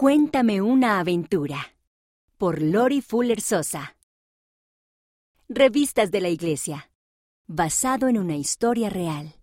Cuéntame una aventura. Por Lori Fuller Sosa. Revistas de la Iglesia. Basado en una historia real.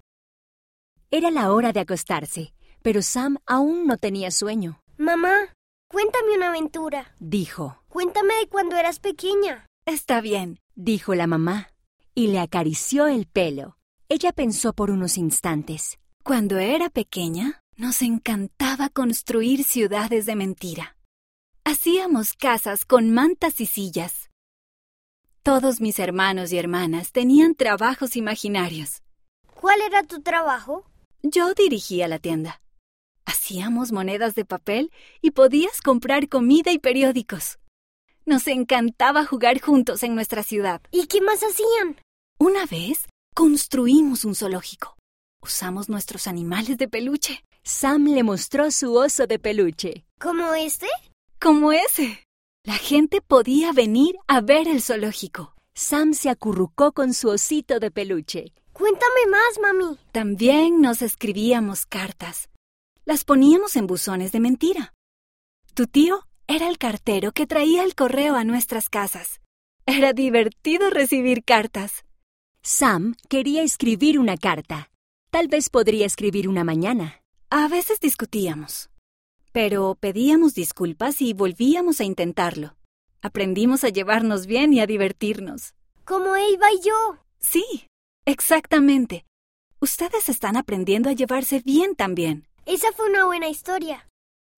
Era la hora de acostarse, pero Sam aún no tenía sueño. Mamá, cuéntame una aventura. Dijo. Cuéntame de cuando eras pequeña. Está bien, dijo la mamá, y le acarició el pelo. Ella pensó por unos instantes. Cuando era pequeña, nos encantaba construir ciudades de mentira. Hacíamos casas con mantas y sillas. Todos mis hermanos y hermanas tenían trabajos imaginarios. ¿Cuál era tu trabajo? Yo dirigía la tienda. Hacíamos monedas de papel y podías comprar comida y periódicos. Nos encantaba jugar juntos en nuestra ciudad. ¿Y qué más hacían? Una vez construimos un zoológico. Usamos nuestros animales de peluche. Sam le mostró su oso de peluche. ¿Como este? Como ese. La gente podía venir a ver el zoológico. Sam se acurrucó con su osito de peluche. Cuéntame más, mami. También nos escribíamos cartas. Las poníamos en buzones de mentira. Tu tío era el cartero que traía el correo a nuestras casas. Era divertido recibir cartas. Sam quería escribir una carta. Tal vez podría escribir una mañana. A veces discutíamos, pero pedíamos disculpas y volvíamos a intentarlo. Aprendimos a llevarnos bien y a divertirnos. Como Eva y yo. Sí, exactamente. Ustedes están aprendiendo a llevarse bien también. Esa fue una buena historia.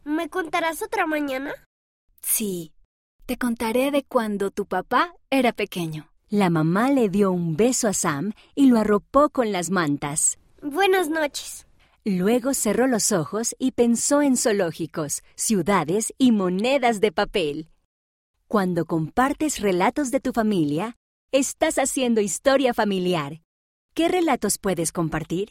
¿Me contarás otra mañana? Sí, te contaré de cuando tu papá era pequeño. La mamá le dio un beso a Sam y lo arropó con las mantas. Buenas noches. Luego cerró los ojos y pensó en zoológicos, ciudades y monedas de papel. Cuando compartes relatos de tu familia, estás haciendo historia familiar. ¿Qué relatos puedes compartir?